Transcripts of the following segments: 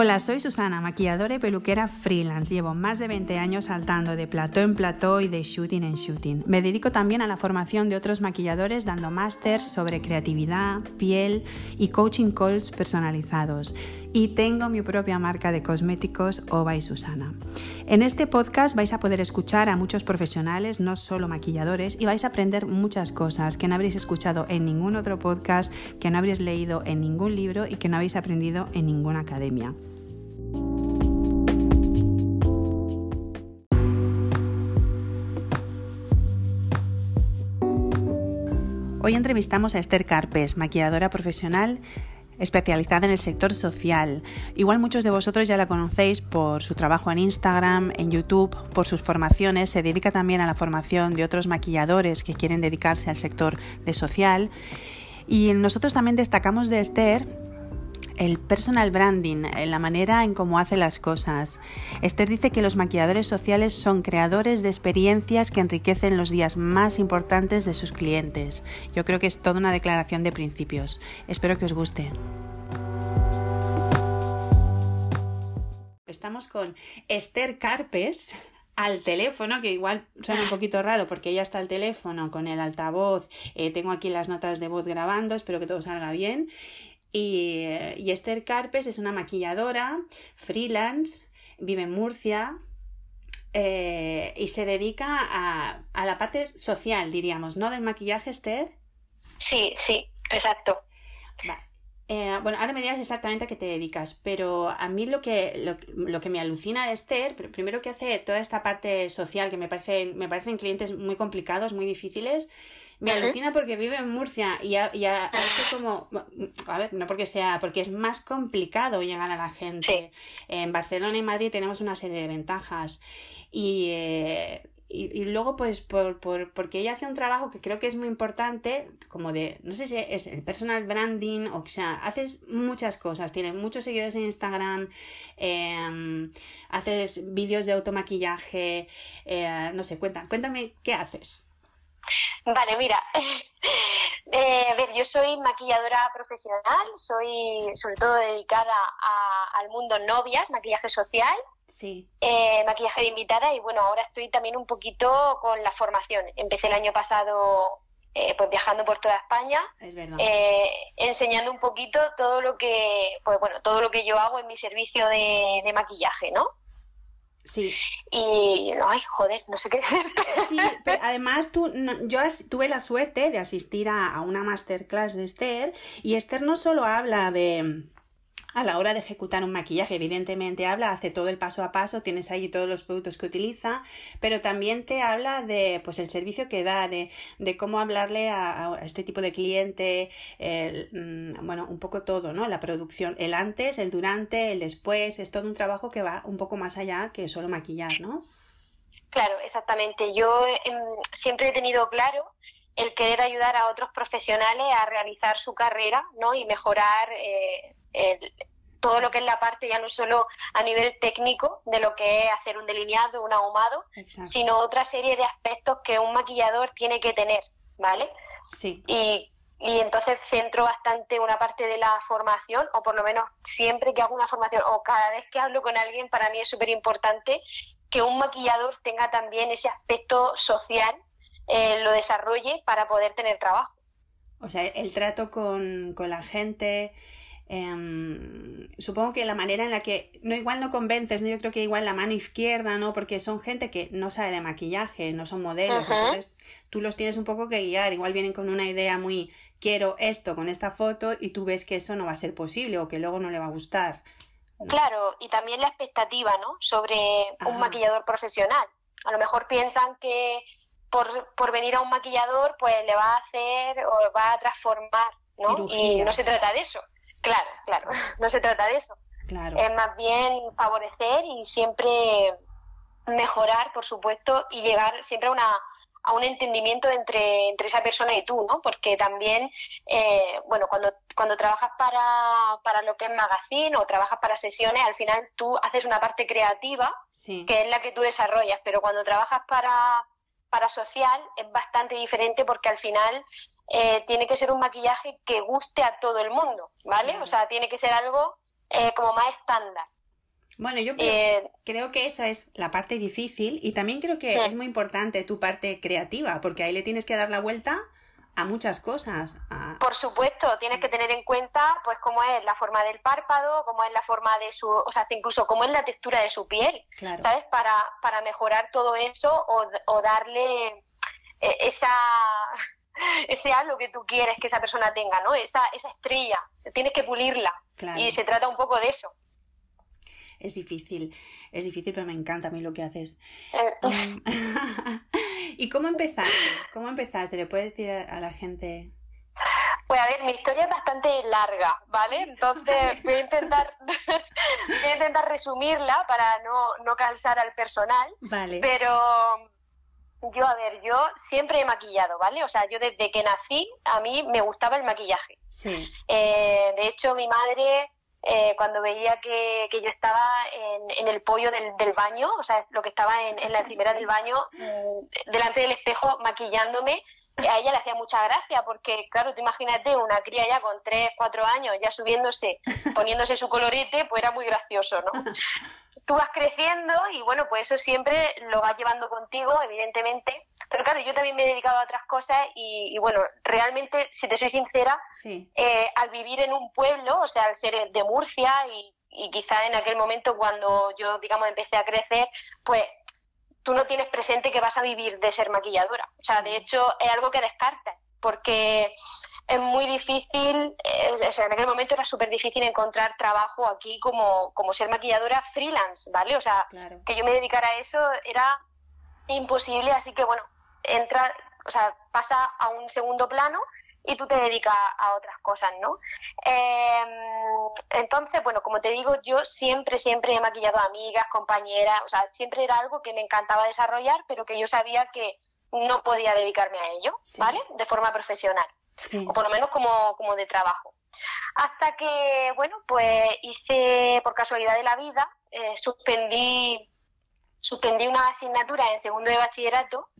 Hola, soy Susana, maquilladora y peluquera freelance. Llevo más de 20 años saltando de plató en plató y de shooting en shooting. Me dedico también a la formación de otros maquilladores dando másters sobre creatividad, piel y coaching calls personalizados. Y tengo mi propia marca de cosméticos Ova y Susana. En este podcast vais a poder escuchar a muchos profesionales, no solo maquilladores, y vais a aprender muchas cosas que no habréis escuchado en ningún otro podcast, que no habréis leído en ningún libro y que no habéis aprendido en ninguna academia. Hoy entrevistamos a Esther Carpes, maquilladora profesional especializada en el sector social. Igual muchos de vosotros ya la conocéis por su trabajo en Instagram, en YouTube, por sus formaciones. Se dedica también a la formación de otros maquilladores que quieren dedicarse al sector de social. Y nosotros también destacamos de Esther el personal branding, eh, la manera en cómo hace las cosas. Esther dice que los maquilladores sociales son creadores de experiencias que enriquecen los días más importantes de sus clientes. Yo creo que es toda una declaración de principios. Espero que os guste. Estamos con Esther Carpes, al teléfono, que igual suena un poquito raro porque ella está al teléfono con el altavoz, eh, tengo aquí las notas de voz grabando, espero que todo salga bien. Y, Esther Carpes es una maquilladora, freelance, vive en Murcia, eh, y se dedica a, a, la parte social, diríamos, ¿no? Del maquillaje, Esther. Sí, sí, exacto. Eh, bueno, ahora me dirás exactamente a qué te dedicas, pero a mí lo que, lo, lo, que me alucina de Esther, primero que hace toda esta parte social, que me, parece, me parecen clientes muy complicados, muy difíciles, me alucina porque vive en Murcia y ha, hecho como, a ver, no porque sea, porque es más complicado llegar a la gente. En Barcelona y Madrid tenemos una serie de ventajas y, eh, y, luego pues por, por, porque ella hace un trabajo que creo que es muy importante, como de, no sé si es el personal branding, o sea, haces muchas cosas, tienes muchos seguidores en Instagram, em, haces vídeos de automaquillaje, eh, no sé, cuéntame, cuéntame qué haces. Vale, mira, eh, a ver, yo soy maquilladora profesional, soy sobre todo dedicada al mundo novias, maquillaje social, sí. Eh, maquillaje de invitada y bueno, ahora estoy también un poquito con la formación. Empecé el año pasado eh, pues viajando por toda España, enseñando un poquito todo lo que, pues bueno, todo lo que yo hago en mi servicio de, de maquillaje, ¿no? Sí. Y, ay, joder, no sé qué Sí, pero además tú, yo tuve la suerte de asistir a, a una masterclass de Esther y Esther no solo habla de a la hora de ejecutar un maquillaje, evidentemente habla, hace todo el paso a paso, tienes ahí todos los productos que utiliza, pero también te habla de pues el servicio que da, de, de cómo hablarle a, este tipo de cliente, mm, bueno, un poco todo, ¿no? La producción, el antes, el durante, el después, es todo un trabajo que va un poco más allá que solo maquillar, ¿no? Claro, exactamente. Yo em, siempre he tenido claro el querer ayudar a otros profesionales a realizar su carrera, ¿no? Y mejorar eh, todo lo que es la parte ya no solo a nivel técnico de lo que es hacer un delineado, un ahumado, sino otra serie de aspectos que un maquillador tiene que tener, ¿vale? Sí. Y, y entonces centro bastante una parte de la formación, o por lo menos siempre que hago una formación o cada vez que hablo con alguien, para mí es súper importante que un maquillador tenga también ese aspecto social, eh, lo desarrolle para poder tener trabajo. O sea, el trato con, con la gente, Em, supongo que la manera en la que, no igual no convences, ¿no? yo creo que igual la mano izquierda, ¿no? Porque son gente que no sabe de maquillaje, no son modelos, entonces tú los tienes un poco que guiar, igual vienen con una idea muy quiero esto con esta foto y tú ves que eso no va a ser posible o que luego no le va a gustar. Claro, y también la expectativa, ¿no? Sobre un maquillador profesional. A lo mejor piensan que por, por venir a un maquillador pues le va a hacer o va a transformar, ¿no? Y no se trata de eso. Claro, claro, no se trata de eso. Es más bien favorecer y siempre mejorar, por supuesto, y llegar siempre a una a un entendimiento entre, entre esa persona y tú, ¿no? Porque también, eh, bueno, cuando, cuando trabajas para, para lo que es magazine o trabajas para sesiones, al final tú haces una parte creativa, que es la que tú desarrollas, pero cuando trabajas para, para social es bastante diferente porque al final eh, tiene que ser un maquillaje que guste a todo el mundo, ¿vale? O sea, tiene que ser algo eh, como más estándar. Bueno, yo creo, creo, que esa es la parte difícil y también creo que es muy importante tu parte creativa, porque ahí le tienes que dar la vuelta a muchas cosas. Por supuesto, tienes que tener en cuenta pues cómo es la forma del párpado, cómo es la forma de su, o sea, incluso cómo es la textura de su piel, ¿sabes? Para, para mejorar todo eso o, o darle eh, esa ese algo que tú quieres que esa persona tenga, ¿no? Esa, esa estrella, tienes que pulirla. Y se trata un poco de eso es difícil, es difícil, pero me encanta a mí lo que haces. Eh, um, ¿Y cómo empezaste? ¿Cómo empezaste? ¿Le puedes decir a la gente? Pues a ver, mi historia es bastante larga, ¿vale? Entonces voy a intentar, voy a intentar resumirla para no, no cansar al personal. Vale. Pero yo, a ver, yo siempre he maquillado, ¿vale? O sea, yo desde que nací, a mí me gustaba el maquillaje. Sí. Eh, de hecho, mi madre eh, cuando veía que, que yo estaba en, en el pollo del, del, baño, o sea, lo que estaba en, en la encimera del baño, mm, delante del espejo, maquillándome, a ella le hacía mucha gracia porque, claro, tú imagínate una cría ya con 3, 4 años, ya subiéndose, poniéndose su colorete, pues era muy gracioso, ¿no? Tú vas creciendo y bueno, pues eso siempre lo vas llevando contigo, evidentemente, pero claro, yo también me he dedicado a otras cosas y, bueno, realmente, si te soy sincera, eh, al vivir en un pueblo, o sea, al ser de Murcia y, y quizá en aquel momento cuando yo, digamos, empecé a crecer, pues tú no tienes presente que vas a vivir de ser maquilladora. O sea, de hecho, es algo que descartas porque es muy difícil, eh, o sea, en aquel momento era súper difícil encontrar trabajo aquí como, como ser maquilladora freelance, ¿vale? O sea, que yo me dedicara a eso era imposible, así que bueno, entra, o sea, pasa a un segundo plano y tú te dedicas a otras cosas, ¿no? Em, entonces, bueno, como te digo, yo siempre, siempre he maquillado a amigas, compañeras, o sea, siempre era algo que me encantaba desarrollar, pero que yo sabía que no podía dedicarme a ello, ¿vale? De forma profesional, o por lo menos como, como de trabajo. Hasta que, bueno, pues hice, por casualidad de la vida, eh, suspendí suspendí una asignatura en segundo de bachillerato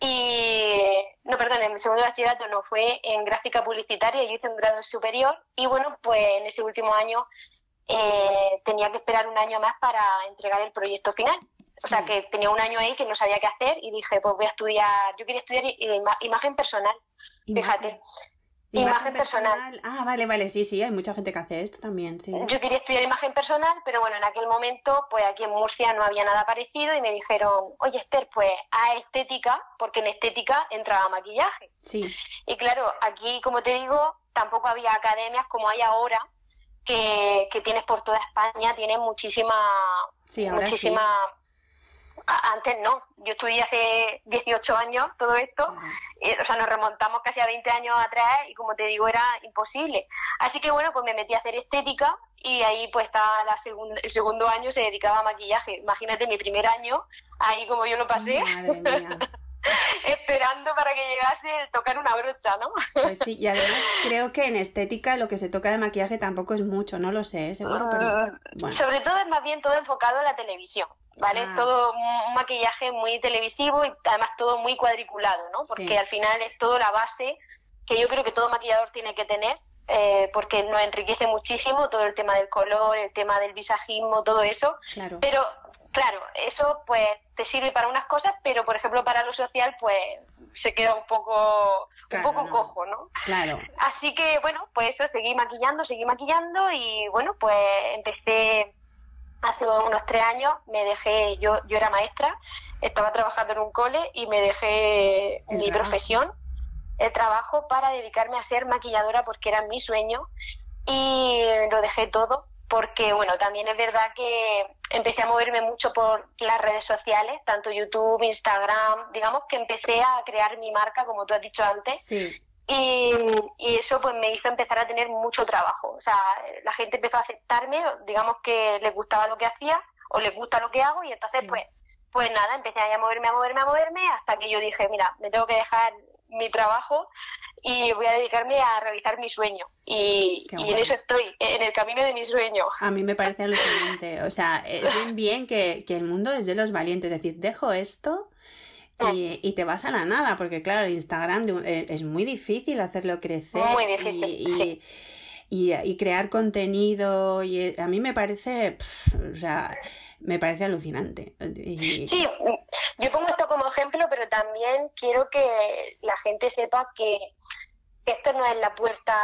y no perdón en segundo de bachillerato no fue en gráfica publicitaria yo hice un grado superior y bueno pues en ese último año eh, tenía que esperar un año más para entregar el proyecto final. O sea que tenía un año ahí que no sabía qué hacer y dije pues voy a estudiar yo quería estudiar imagen personal fíjate Imagen, personal. Ah, vale, vale, sí, sí, hay mucha gente que hace esto también, sí. Yo quería estudiar imagen personal, pero bueno, en aquel momento, pues aquí en Murcia no había nada parecido y me dijeron, oye Esther, pues a estética, porque en estética entraba maquillaje. Sí. Y claro, aquí, como te digo, tampoco había academias como hay ahora, que, que tienes por toda España, tienes muchísima, sí, muchísima antes no, yo estudié hace 18 años todo esto, o sea, nos remontamos casi a 20 años atrás y como te digo era imposible. Así que bueno, pues me metí a hacer estética y ahí pues está la el segundo año se dedicaba a maquillaje. Imagínate mi primer año, ahí como yo lo pasé. esperando para que llegase el tocar una brocha, ¿no? Pues sí, y además creo que en estética lo que se toca de maquillaje tampoco es mucho, no lo sé, ¿eh? seguro, pero mm, Sobre todo es más bien todo enfocado en la televisión. ¿Vale? Ah. Todo un maquillaje muy televisivo y además todo muy cuadriculado, ¿no? Porque al final es todo la base que yo creo que todo maquillador tiene que tener, eh, porque nos enriquece muchísimo todo el tema del color, el tema del visajismo, todo eso. Claro. Pero, claro, eso pues te sirve para unas cosas, pero por ejemplo para lo social, pues se queda un poco, un poco cojo, ¿no? Claro. Así que, bueno, pues eso, seguí maquillando, seguí maquillando y bueno, pues empecé hace unos tres años me dejé, yo, yo era maestra, estaba trabajando en un cole y me dejé mi profesión, el trabajo, para dedicarme a ser maquilladora porque era mi sueño y lo dejé todo porque, bueno, también es verdad que empecé a moverme mucho por las redes sociales, tanto YouTube, Instagram, digamos que empecé a crear mi marca, como tú has dicho antes, sí. Y, eso pues me hizo empezar a tener mucho trabajo. O sea, la gente empezó a aceptarme, digamos que les gustaba lo que hacía o les gusta lo que hago y entonces pues pues nada, empecé a moverme, a moverme, a moverme hasta que yo dije, mira, me tengo que dejar mi trabajo y voy a dedicarme a realizar mi sueño. Y, en eso estoy, en el camino de mi sueño. A mí me parece alucinante. O sea, es bien, bien que, que el mundo es de los valientes. Es decir, dejo esto y, te vas a la nada, porque claro, el Instagram eh, es muy difícil hacerlo crecer. Muy difícil, y, y, crear contenido. Y a mí me parece, o sea, me parece alucinante. Sí, yo pongo esto como ejemplo, pero también quiero que la gente sepa que esto no es la puerta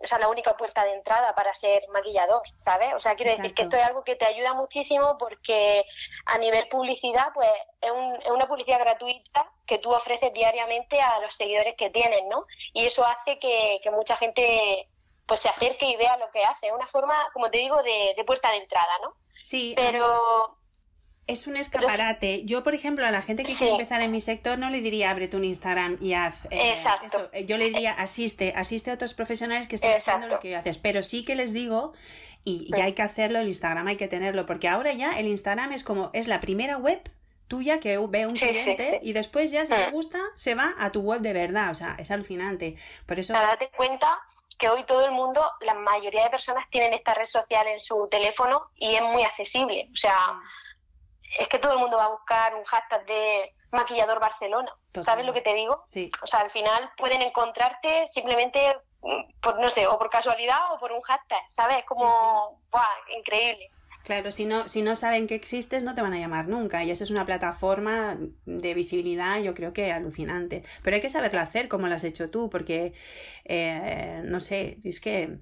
o sea, la única puerta de entrada para ser maquillador, ¿sabes? O sea, quiero decir que esto es algo que te ayuda muchísimo porque a nivel publicidad, pues es, una publicidad gratuita que tú ofreces diariamente a los seguidores que tienes, ¿no? Y eso hace que, mucha gente pues se acerque y vea lo que hace. Es una forma, como te digo, de, de puerta de entrada, ¿no? Sí. Pero es un escaparate. Yo, por ejemplo, a la gente que quiere empezar en mi sector no le diría ábrete un Instagram y haz eh, Exacto. Yo le diría asiste, asiste a otros profesionales que están haciendo lo que haces. Pero sí que les digo, y ya hay que hacerlo, el Instagram hay que tenerlo, porque ahora ya el Instagram es como, es la primera web tuya que ve un cliente y después ya si le mm. gusta se va a tu web de verdad, o sea, es alucinante. Por eso... date cuenta que hoy todo el mundo, la mayoría de personas tienen esta red social en su teléfono y es muy accesible, o sea es que todo el mundo va a buscar un hashtag de maquillador Barcelona. ¿Sabes lo que te digo? Sí. O sea, al final pueden encontrarte simplemente mm, por, no sé, o por casualidad o por un hashtag, ¿sabes? Como, increíble. Claro, si no, si no saben que existes, no te van a llamar nunca. Y eso es una plataforma de visibilidad, yo creo que alucinante. Pero hay que saberlo hacer como lo has hecho tú, porque, eh, no sé, es que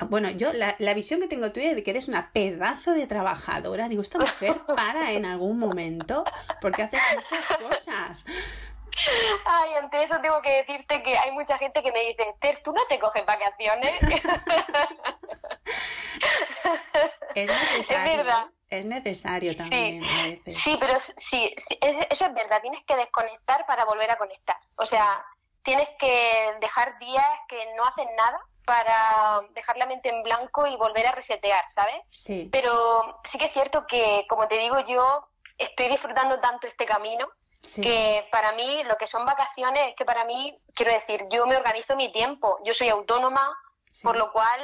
bueno, yo la, la, visión que tengo tuya de que eres una pedazo de trabajadora, digo, esta mujer para en algún momento porque hace muchas cosas. Ay, ante eso tengo que decirte que hay mucha gente que me dice, Ter, ¿tú no te coges vacaciones? es necesario. Es verdad. Es necesario también. Sí, sí pero sí, eso es verdad. Tienes que desconectar para volver a conectar. O sea, tienes que dejar días que no hacen nada para dejar la mente en blanco y volver a resetear, ¿sabes? Sí. Pero sí que es cierto que, como te digo, yo estoy disfrutando tanto este camino que para mí lo que son vacaciones es que para mí, quiero decir, yo me organizo mi tiempo, yo soy autónoma, por lo cual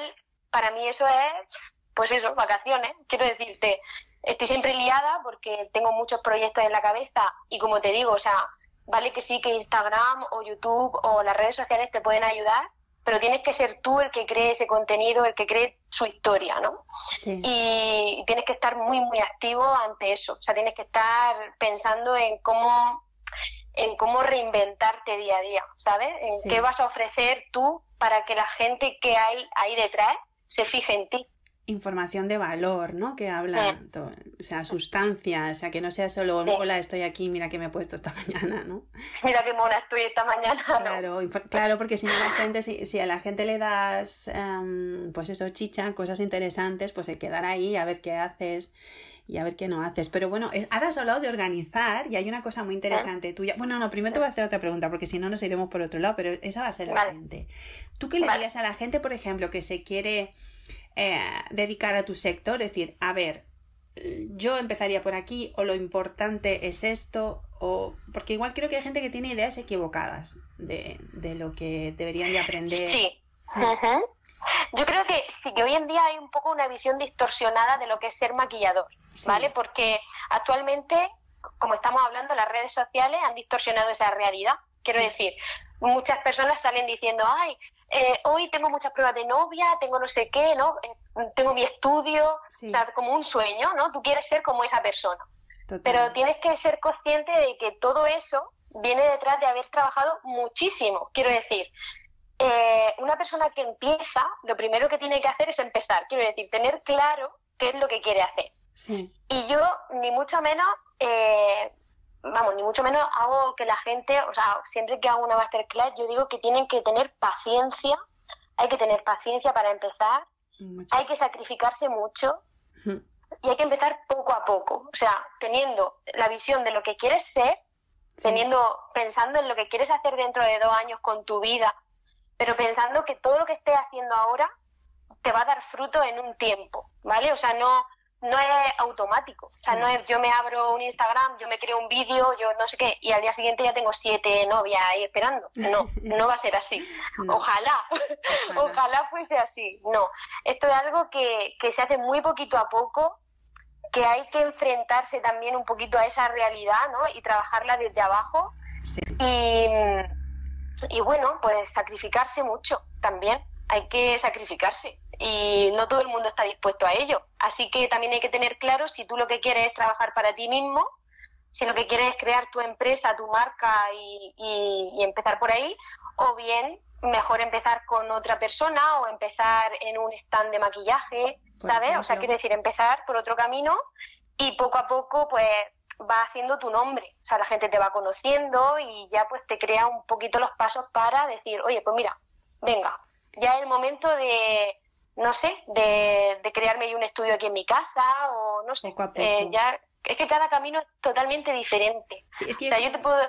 para mí eso es, pues eso, vacaciones. Quiero decirte, estoy siempre liada porque tengo muchos proyectos en la cabeza y como te digo, o sea, vale que sí que Instagram o YouTube o las redes sociales te pueden ayudar, pero tienes que ser tú el que cree ese contenido, el que cree su historia, ¿no? Y tienes que estar muy, muy activo ante eso. O sea, tienes que estar pensando en cómo, en cómo reinventarte día a día, ¿sabes? En qué vas a ofrecer tú para que la gente que hay ahí detrás se fije en ti información de valor, ¿no? Que habla, o sea, sustancia, o sea, que no sea solo, hola, estoy aquí, mira que me he puesto esta mañana, ¿no? Mira qué mona estoy esta mañana. Claro, claro porque si no la gente, si, a la gente le das, em, pues eso, chicha, cosas interesantes, pues se quedará ahí a ver qué haces y a ver qué no haces. Pero bueno, ahora has hablado de organizar y hay una cosa muy interesante tuya. Bueno, no, primero te voy a hacer otra pregunta porque si no nos iremos por otro lado, pero esa va a ser la gente. ¿Tú qué le dirías a la gente, por ejemplo, que se quiere eh, dedicar a tu sector, decir, a ver, yo empezaría por aquí o lo importante es esto o porque igual creo que hay gente que tiene ideas equivocadas de, lo que deberían de aprender. Sí. Yo creo que sí que hoy en día hay un poco una visión distorsionada de lo que es ser maquillador, ¿vale? Porque actualmente, como estamos hablando, las redes sociales han distorsionado esa realidad. Quiero decir, muchas personas salen diciendo, ay, eh, hoy tengo muchas pruebas de novia, tengo no sé qué, ¿no? Eh, tengo mi estudio, o sea, como un sueño, ¿no? Tú quieres ser como esa persona. Pero tienes que ser consciente de que todo eso viene detrás de haber trabajado muchísimo. Quiero decir, eh, una persona que empieza, lo primero que tiene que hacer es empezar. Quiero decir, tener claro qué es lo que quiere hacer. Y yo, ni mucho menos, eh, vamos, ni mucho menos hago que la gente, o sea, siempre que hago una masterclass, yo digo que tienen que tener paciencia, hay que tener paciencia para empezar, hay que sacrificarse mucho. Y hay que empezar poco a poco, o sea, teniendo la visión de lo que quieres ser, teniendo, pensando en lo que quieres hacer dentro de dos años con tu vida, pero pensando que todo lo que estés haciendo ahora te va a dar fruto en un tiempo, ¿vale? O sea, no, no es automático. O sea, no es yo me abro un Instagram, yo me creo un vídeo, yo no sé qué, y al día siguiente ya tengo siete novias ahí esperando. No, no va a ser así. Ojalá, ojalá fuese así. No, esto es algo que, que se hace muy poquito a poco, que hay que enfrentarse también un poquito a esa realidad, ¿no? Y trabajarla desde abajo. Y, y bueno, pues sacrificarse mucho también hay que sacrificarse y no todo el mundo está dispuesto a ello. Así que también hay que tener claro si tú lo que quieres es trabajar para ti mismo, si lo que quieres es crear tu empresa, tu marca y, y empezar por ahí, o bien mejor empezar con otra persona o empezar en un stand de maquillaje, ¿sabes? O sea, quiero decir, empezar por otro camino y poco a poco, pues, va haciendo tu nombre. O sea, la gente te va conociendo y ya, pues, te crea un poquito los pasos para decir, oye, pues mira, venga, ya es el momento de, no sé, de, crearme un estudio aquí en mi casa o no sé. Eh, ya, es que cada camino es totalmente diferente. O sea, yo te puedo,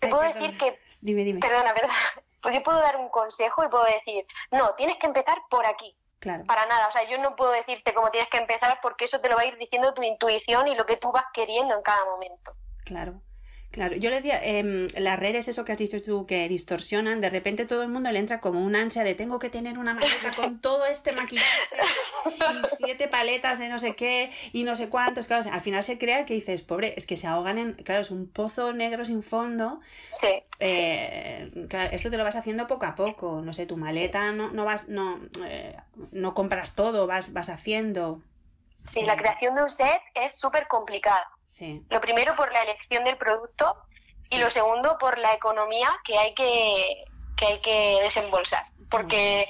te puedo decir que... Dime, dime. Perdona, perdona pues yo puedo dar un consejo y puedo decir, no, tienes que empezar por aquí. Claro. Para nada, o sea, yo no puedo decirte cómo tienes que empezar porque eso te lo va a ir diciendo tu intuición y lo que tú vas queriendo en cada momento. Claro. Claro, yo le decía, eh, las redes, eso que has dicho tú, que distorsionan, de repente todo el mundo le entra como un ansia de tengo que tener una maleta con todo este maquillaje y siete paletas de no sé qué y no sé cuántos. Claro, al final se crea que dices, pobre, es que se ahogan en. Claro, es un pozo negro sin fondo. Sí. Eh, esto te lo vas haciendo poco a poco. No sé, tu maleta no, no vas, no, eh, no compras todo, vas, vas haciendo. Sí, la creación de un set es súper complicada. Sí. Lo primero por la elección del producto y lo segundo por la economía que hay que, que, hay que desembolsar. Porque,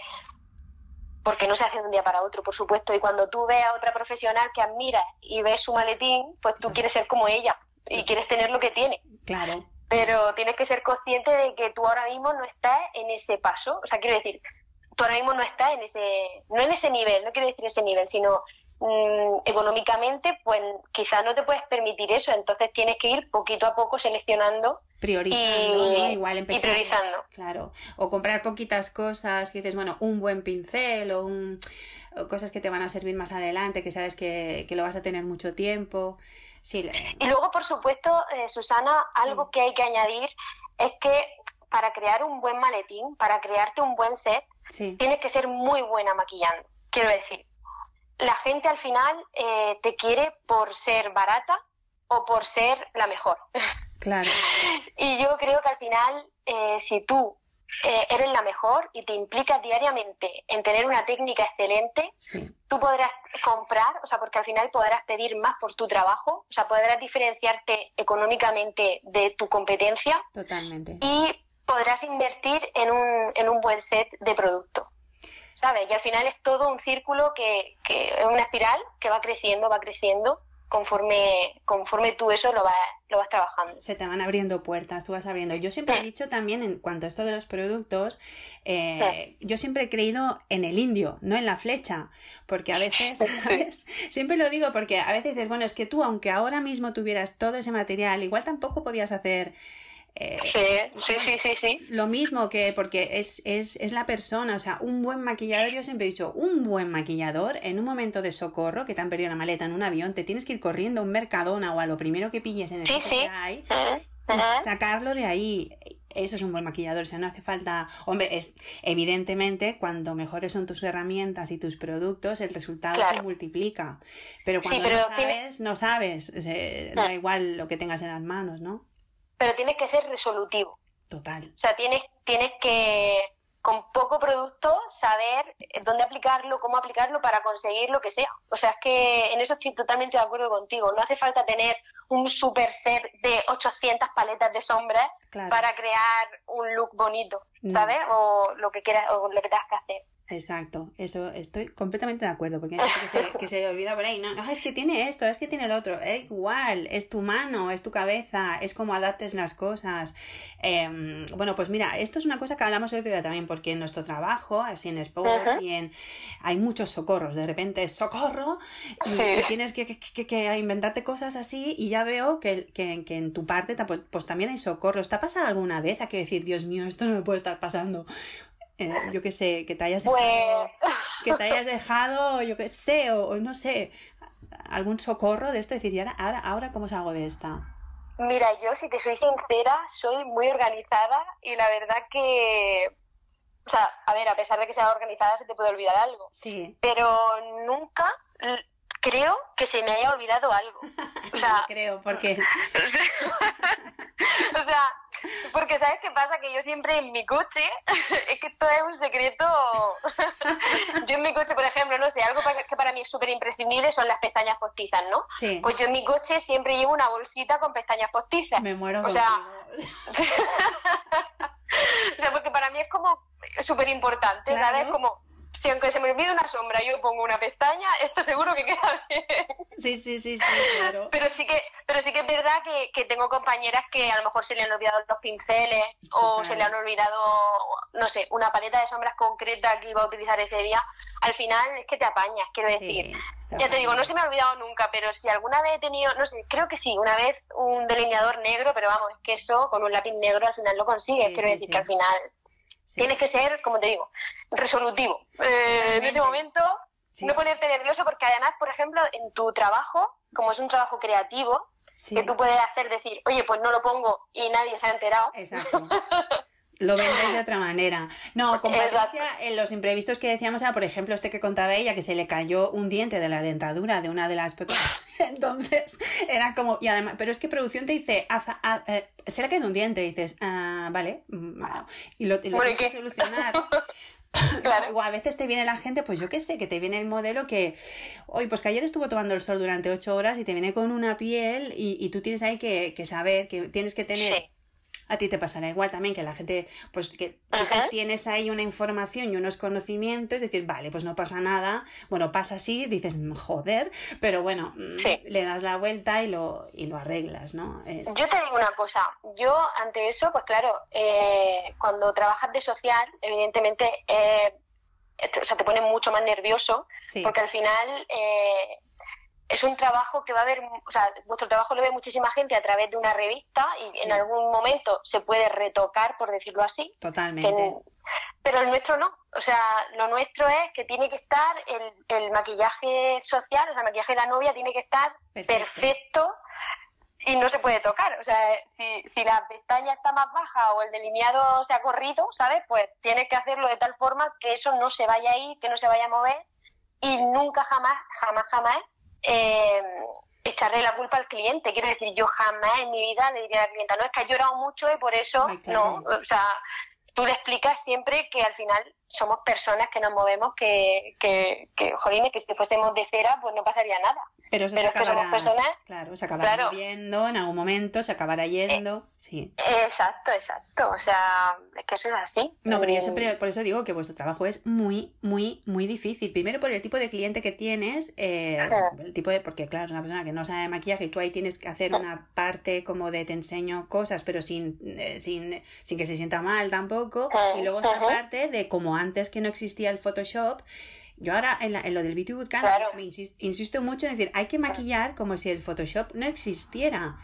porque no se hace de un día para otro, por supuesto. Y cuando tú ves a otra profesional que admira y ves su maletín, pues tú quieres ser como ella y quieres tener lo que tiene. Claro. Pero tienes que ser consciente de que tú ahora mismo no estás en ese paso. O sea, quiero decir, tú ahora mismo no estás en ese, no en ese nivel, no quiero decir ese nivel, sino Mm, económicamente, pues quizás no te puedes permitir eso, entonces tienes que ir poquito a poco seleccionando priorizando, Igual y priorizando. Claro. O comprar poquitas cosas que dices, bueno, un buen pincel o, un, cosas que te van a servir más adelante, que sabes que, lo vas a tener mucho tiempo. Sí. Y luego, por supuesto, eh, Susana, algo que hay que añadir es que para crear un buen maletín, para crearte un buen set, tienes que ser muy buena maquillando. Quiero decir, la gente al final eh, te quiere por ser barata o por ser la mejor. Claro. y yo creo que al final, eh, si tú eh, eres la mejor y te implicas diariamente en tener una técnica excelente, tú podrás comprar, o sea, porque al final podrás pedir más por tu trabajo, o sea, podrás diferenciarte económicamente de tu competencia. Totalmente. Y podrás invertir en un, en un buen set de producto. ¿Sabes? Y al final es todo un círculo que, que es una espiral que va creciendo, va creciendo conforme, conforme tú eso lo vas, lo vas trabajando. Se te van abriendo puertas, tú vas abriendo. Yo siempre he dicho también en cuanto a esto de los productos, eh, yo siempre he creído en el indio, no en la flecha, porque a veces, siempre lo digo porque a veces dices, bueno, es que tú, aunque ahora mismo tuvieras todo ese material, igual tampoco podías hacer eh, sí, sí, sí, sí, Lo mismo que, porque es, es, es, la persona, o sea, un buen maquillador, yo siempre he dicho, un buen maquillador en un momento de socorro, que te han perdido la maleta en un avión, te tienes que ir corriendo a un mercadona o a lo primero que pilles en el sí, que hay, y sacarlo de ahí. Eso es un buen maquillador, o sea, no hace falta, hombre, es evidentemente cuando mejores son tus herramientas y tus productos, el resultado se multiplica. Pero cuando no sabes, no sabes, da igual lo que tengas en las manos, ¿no? Pero tienes que ser resolutivo. Total. O sea, tienes, tienes que, con poco producto, saber dónde aplicarlo, cómo aplicarlo para conseguir lo que sea. O sea, es que en eso estoy totalmente de acuerdo contigo. No hace falta tener un super set de 800 paletas de sombras para crear un look bonito, ¿sabes? O lo que quieras, o lo que tengas que hacer. Exacto, eso estoy completamente de acuerdo, porque que se, que se olvida por ahí, no, no, es que tiene esto, es que tiene el otro, es igual, es tu mano, es tu cabeza, es como adaptes las cosas. Em, bueno, pues mira, esto es una cosa que hablamos hoy día también, porque en nuestro trabajo, así en Sports y en... hay muchos socorros, de repente es socorro y, tienes que, que, que, inventarte cosas así y ya veo que, que, en tu parte pues, pues, también hay socorro. ¿Te ha pasado alguna vez a que decir, Dios mío, esto no me puede estar pasando? Eh, yo qué sé, que te hayas dejado, pues que te hayas dejado, yo qué sé, o, no sé, algún socorro de esto, decir, ¿y ahora, ahora, ahora cómo salgo de esta? Mira, yo si te soy sincera, soy muy organizada y la verdad que, o sea, a ver, a pesar de que sea organizada se te puede olvidar algo. Sí. Pero nunca creo que se me haya olvidado algo. O sea, creo, porque... o sea, porque ¿sabes qué pasa? Que yo siempre en mi coche, es que esto es un secreto, yo en mi coche, por ejemplo, no sé, algo que para mí es súper imprescindible son las pestañas postizas, ¿no? Sí. Pues yo en mi coche siempre llevo una bolsita con pestañas postizas. Me muero. O sea, o sea, porque para mí es como súper importante, ¿sabes? Como si aunque se me olvide una sombra yo pongo una pestaña, esto seguro que queda bien. Sí, sí, sí, sí, claro. Pero sí que, pero sí que es verdad que, que tengo compañeras que a lo mejor se le han olvidado los pinceles o se le han olvidado, no sé, una paleta de sombras concreta que iba a utilizar ese día. Al final es que te apañas, quiero decir. ya te digo, no se me ha olvidado nunca, pero si alguna vez he tenido, no sé, creo que sí, una vez un delineador negro, pero vamos, es que eso con un lápiz negro al final lo consigues. quiero decir que al final Tienes que ser, como te digo, resolutivo. Eh, en ese momento, no ponerte nervioso porque además, por ejemplo, en tu trabajo, como es un trabajo creativo, que tú puedes hacer decir, oye, pues no lo pongo y nadie se ha enterado. Exacto. lo vendes de otra manera. No, con Patricia, en los imprevistos que decíamos era, por ejemplo, este que contaba ella, que se le cayó un diente de la dentadura de una de las Entonces, era como, y además, pero es que producción te dice, eh, se le ha caído un diente, y dices, ah, vale, mm, y lo, tienes que solucionar. Claro. O a veces te viene la gente, pues yo qué sé, que te viene el modelo que, hoy pues que ayer estuvo tomando el sol durante ocho horas y te viene con una piel y, tú tienes ahí que, saber que tienes que tener a ti te pasará igual también que la gente, pues que si tienes ahí una información y unos conocimientos, es decir, vale, pues no pasa nada, bueno, pasa así, dices, mm, joder, pero bueno, mm, le das la vuelta y lo, y lo arreglas, ¿no? Eh, yo te digo una cosa, yo ante eso, pues claro, eh, cuando trabajas de social, evidentemente, eh, o sea, te pone mucho más nervioso, porque al final es un trabajo que va a haber, o sea, vuestro trabajo lo ve muchísima gente a través de una revista y en algún momento se puede retocar, por decirlo así. Totalmente. pero el nuestro no. O sea, lo nuestro es que tiene que estar el, el maquillaje social, o sea, el maquillaje de la novia tiene que estar perfecto. y no se puede tocar. O sea, si, si la pestaña está más baja o el delineado se ha corrido, ¿sabes? Pues tienes que hacerlo de tal forma que eso no se vaya a ir, que no se vaya a mover y nunca jamás, jamás, jamás eh, echarle la culpa al cliente. Quiero decir, yo jamás en mi vida le diría a la clienta, no, es que ha llorado mucho y por eso no. O sea, tú le explicas siempre que al final somos personas que nos movemos, que, que, que jolines, que si fuésemos de cera, pues no pasaría nada. Pero, eso Pero es que somos personas. Claro, se acabará viendo en algún momento, se acabará yendo. Eh, sí. Exacto, exacto. O sea, es que eso es así. No, pero yo siempre, por eso digo que vuestro trabajo es muy, muy, muy difícil. Primero por el tipo de cliente que tienes, eh, el tipo de. Porque, claro, es una persona que no sabe maquillaje y tú ahí tienes que hacer una parte como de te enseño cosas, pero sin, eh, sin, sin que se sienta mal tampoco. Y luego esta parte de como antes que no existía el Photoshop, yo ahora en, lo del Beauty Bootcamp me insisto, mucho en decir, hay que maquillar como si el Photoshop no existiera.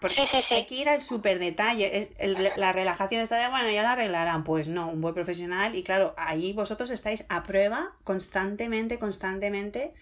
Porque hay que ir al súper detalle. la relajación está de, bueno, ya la arreglarán. Pues no, un buen profesional. Y claro, ahí vosotros estáis a prueba constantemente, constantemente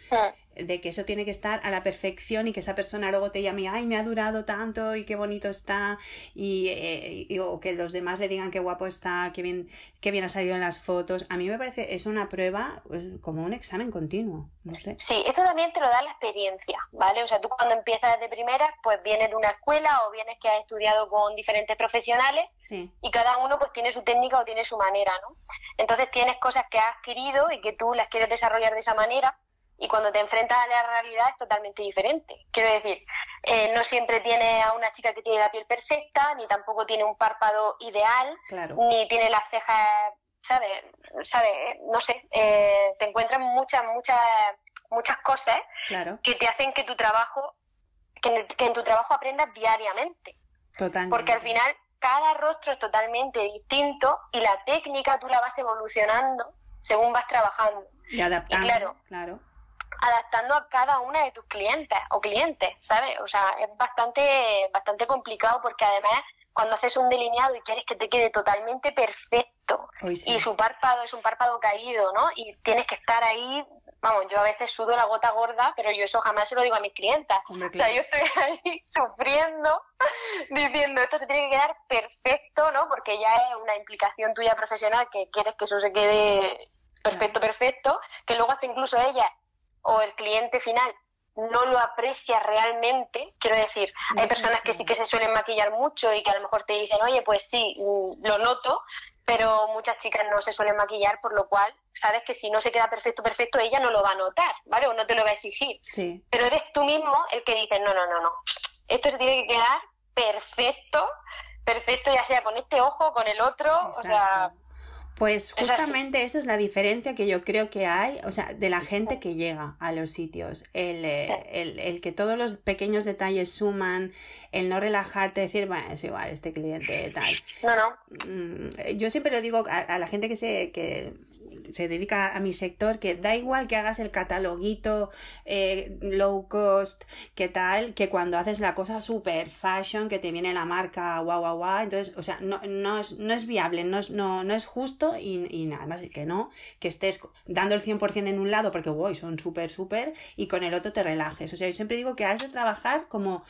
de que eso tiene que estar a la perfección y que esa persona luego te llame, ay, me ha durado tanto y qué bonito está, y, eh, o que los demás le digan qué guapo está, qué bien, qué bien ha salido en las fotos. A mí me parece, es una prueba pues, como un examen continuo, no sé. Sí, esto también te lo da la experiencia, ¿vale? O sea, tú cuando empiezas de primera, pues vienes de una escuela o vienes que has estudiado con diferentes profesionales y cada uno pues tiene su técnica o tiene su manera, ¿no? Entonces tienes cosas que has adquirido y que tú las quieres desarrollar de esa manera y cuando te enfrentas a la realidad es totalmente diferente. Quiero decir, eh, no siempre tiene a una chica que tiene la piel perfecta, ni tampoco tiene un párpado ideal, ni tiene las cejas, ¿sabes? ¿Sabe? No sé, eh, te encuentras muchas, muchas, muchas cosas que te hacen que tu trabajo, que, en tu trabajo aprendas diariamente. Totalmente. Porque al final cada rostro es totalmente distinto y la técnica tú la vas evolucionando según vas trabajando. Y adaptando. claro, claro adaptando a cada una de tus clientes o clientes, ¿sabes? O sea, es bastante, bastante complicado porque además cuando haces un delineado y quieres que te quede totalmente perfecto y su párpado es un párpado caído, ¿no? Y tienes que estar ahí, vamos, yo a veces sudo la gota gorda, pero yo eso jamás se lo digo a mis clientas. o sea, yo estoy ahí sufriendo, diciendo esto se tiene que quedar perfecto, ¿no? Porque ya es una implicación tuya profesional que quieres que eso se quede perfecto, perfecto, que luego hasta incluso ella o el cliente final no lo aprecia realmente. Quiero decir, hay personas que sí que se suelen maquillar mucho y que a lo mejor te dicen, oye, pues sí, mm, lo noto, pero muchas chicas no se suelen maquillar, por lo cual sabes que si no se queda perfecto, perfecto, ella no lo va a notar, ¿vale? O no te lo va a exigir. Sí. Pero eres tú mismo el que dice, no, no, no, no, esto se tiene que quedar perfecto, perfecto, ya sea con este ojo, con el otro, o sea... Pues justamente esa es la diferencia que yo creo que hay, o sea, de la gente que llega a los sitios. El, eh, el, el, que todos los pequeños detalles suman, el no relajarte, decir, bueno, es igual, este cliente tal. No, no. Mm, yo siempre lo digo a, a la gente que se, que se dedica a mi sector, que da igual que hagas el cataloguito eh, low cost, que tal, que cuando haces la cosa super fashion, que te viene la marca guau, guau, guau, entonces, o sea, no, no, es, no es viable, no es, no, no es justo y, nada más que no, que estés dando el 100% en un lado porque, wow, son súper, súper, y con el otro te relajes. O sea, yo siempre digo que has de trabajar como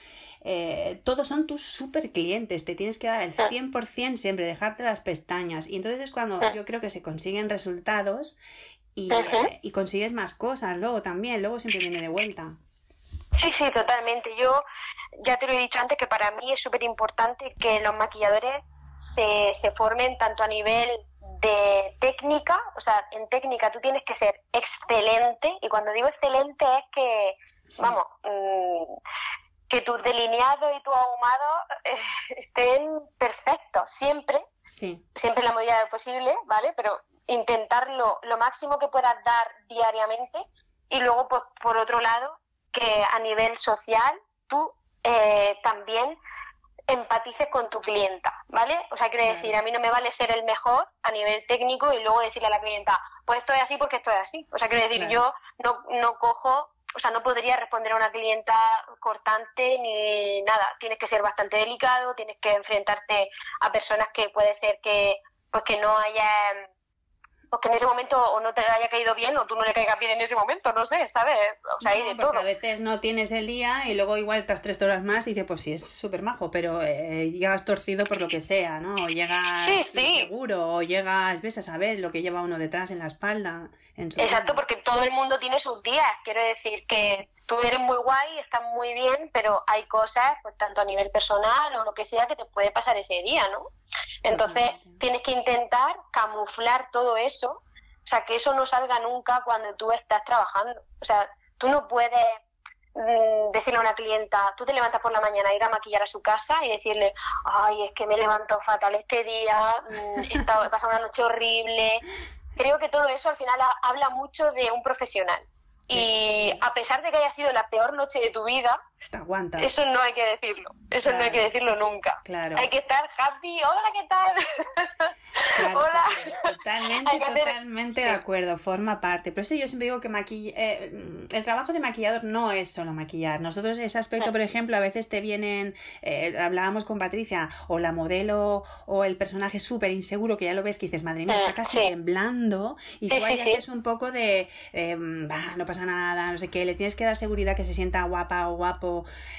eh, todos son tus super clientes, te tienes que dar el 100% siempre, dejarte las pestañas. Y entonces es cuando yo creo que se consiguen resultados y, eh, y consigues más cosas luego también, luego siempre viene de vuelta. Sí, sí, totalmente. Yo ya te lo he dicho antes que para mí es súper importante que los maquilladores se, se formen tanto a nivel de técnica, o sea, en técnica tú tienes que ser excelente y cuando digo excelente es que, vamos, mmm, que tus delineados y tu ahumado eh, estén perfectos, siempre, sí. siempre en la medida de lo posible, ¿vale? Pero intentarlo lo máximo que puedas dar diariamente y luego, pues, por otro lado, que a nivel social tú eh, también empatices con tu clienta, ¿vale? O sea, quiero decir, a mí no me vale ser el mejor a nivel técnico y luego decirle a la clienta, pues esto es así porque esto es así. O sea, quiero decir, claro. yo no, no cojo o sea, no podría responder a una clienta cortante ni nada. Tienes que ser bastante delicado, tienes que enfrentarte a personas que puede ser que, pues que no haya, pues que en ese momento o no te haya caído bien o tú no le caigas bien en ese momento, no sé, ¿sabes? O sea, hay no, de todo. A veces no tienes el día y luego igual estás tres horas más y dices, pues sí, es súper majo, pero eh, llegas torcido por lo que sea, ¿no? O llegas sí, sí. seguro, o llegas, ves a saber lo que lleva uno detrás en la espalda. En su Exacto, vida. porque todo el mundo tiene sus días. Quiero decir que tú eres muy guay, estás muy bien, pero hay cosas, pues tanto a nivel personal o lo que sea, que te puede pasar ese día, ¿no? Entonces tienes que intentar camuflar todo eso, o sea, que eso no salga nunca cuando tú estás trabajando. O sea, tú no puedes mmm, decirle a una clienta, tú te levantas por la mañana, ir a maquillar a su casa y decirle, ay, es que me levanto fatal este día, mmm, he, estado, he pasado una noche horrible. Creo que todo eso al final habla mucho de un profesional. Y a pesar de que haya sido la peor noche de tu vida, aguanta. eso no hay que decirlo. Eso Claro. no hay que decirlo nunca. Claro. Hay que estar happy. Hola, ¿qué tal? Claro, Hola. Totalmente, hacer- totalmente de acuerdo, forma parte. Por eso yo siempre digo que maquill- eh, el trabajo de maquillador no es solo maquillar. Nosotros ese aspecto, por ejemplo, a veces te vienen, eh, hablábamos con Patricia, o la modelo o el personaje súper inseguro que ya lo ves que dices, madre mía, está Mm, casi sí. temblando y Sí, tú sí, sí. haces un poco de, eh, "Bah, no pasa nada, no sé qué, le tienes que dar seguridad que se sienta guapa o guapo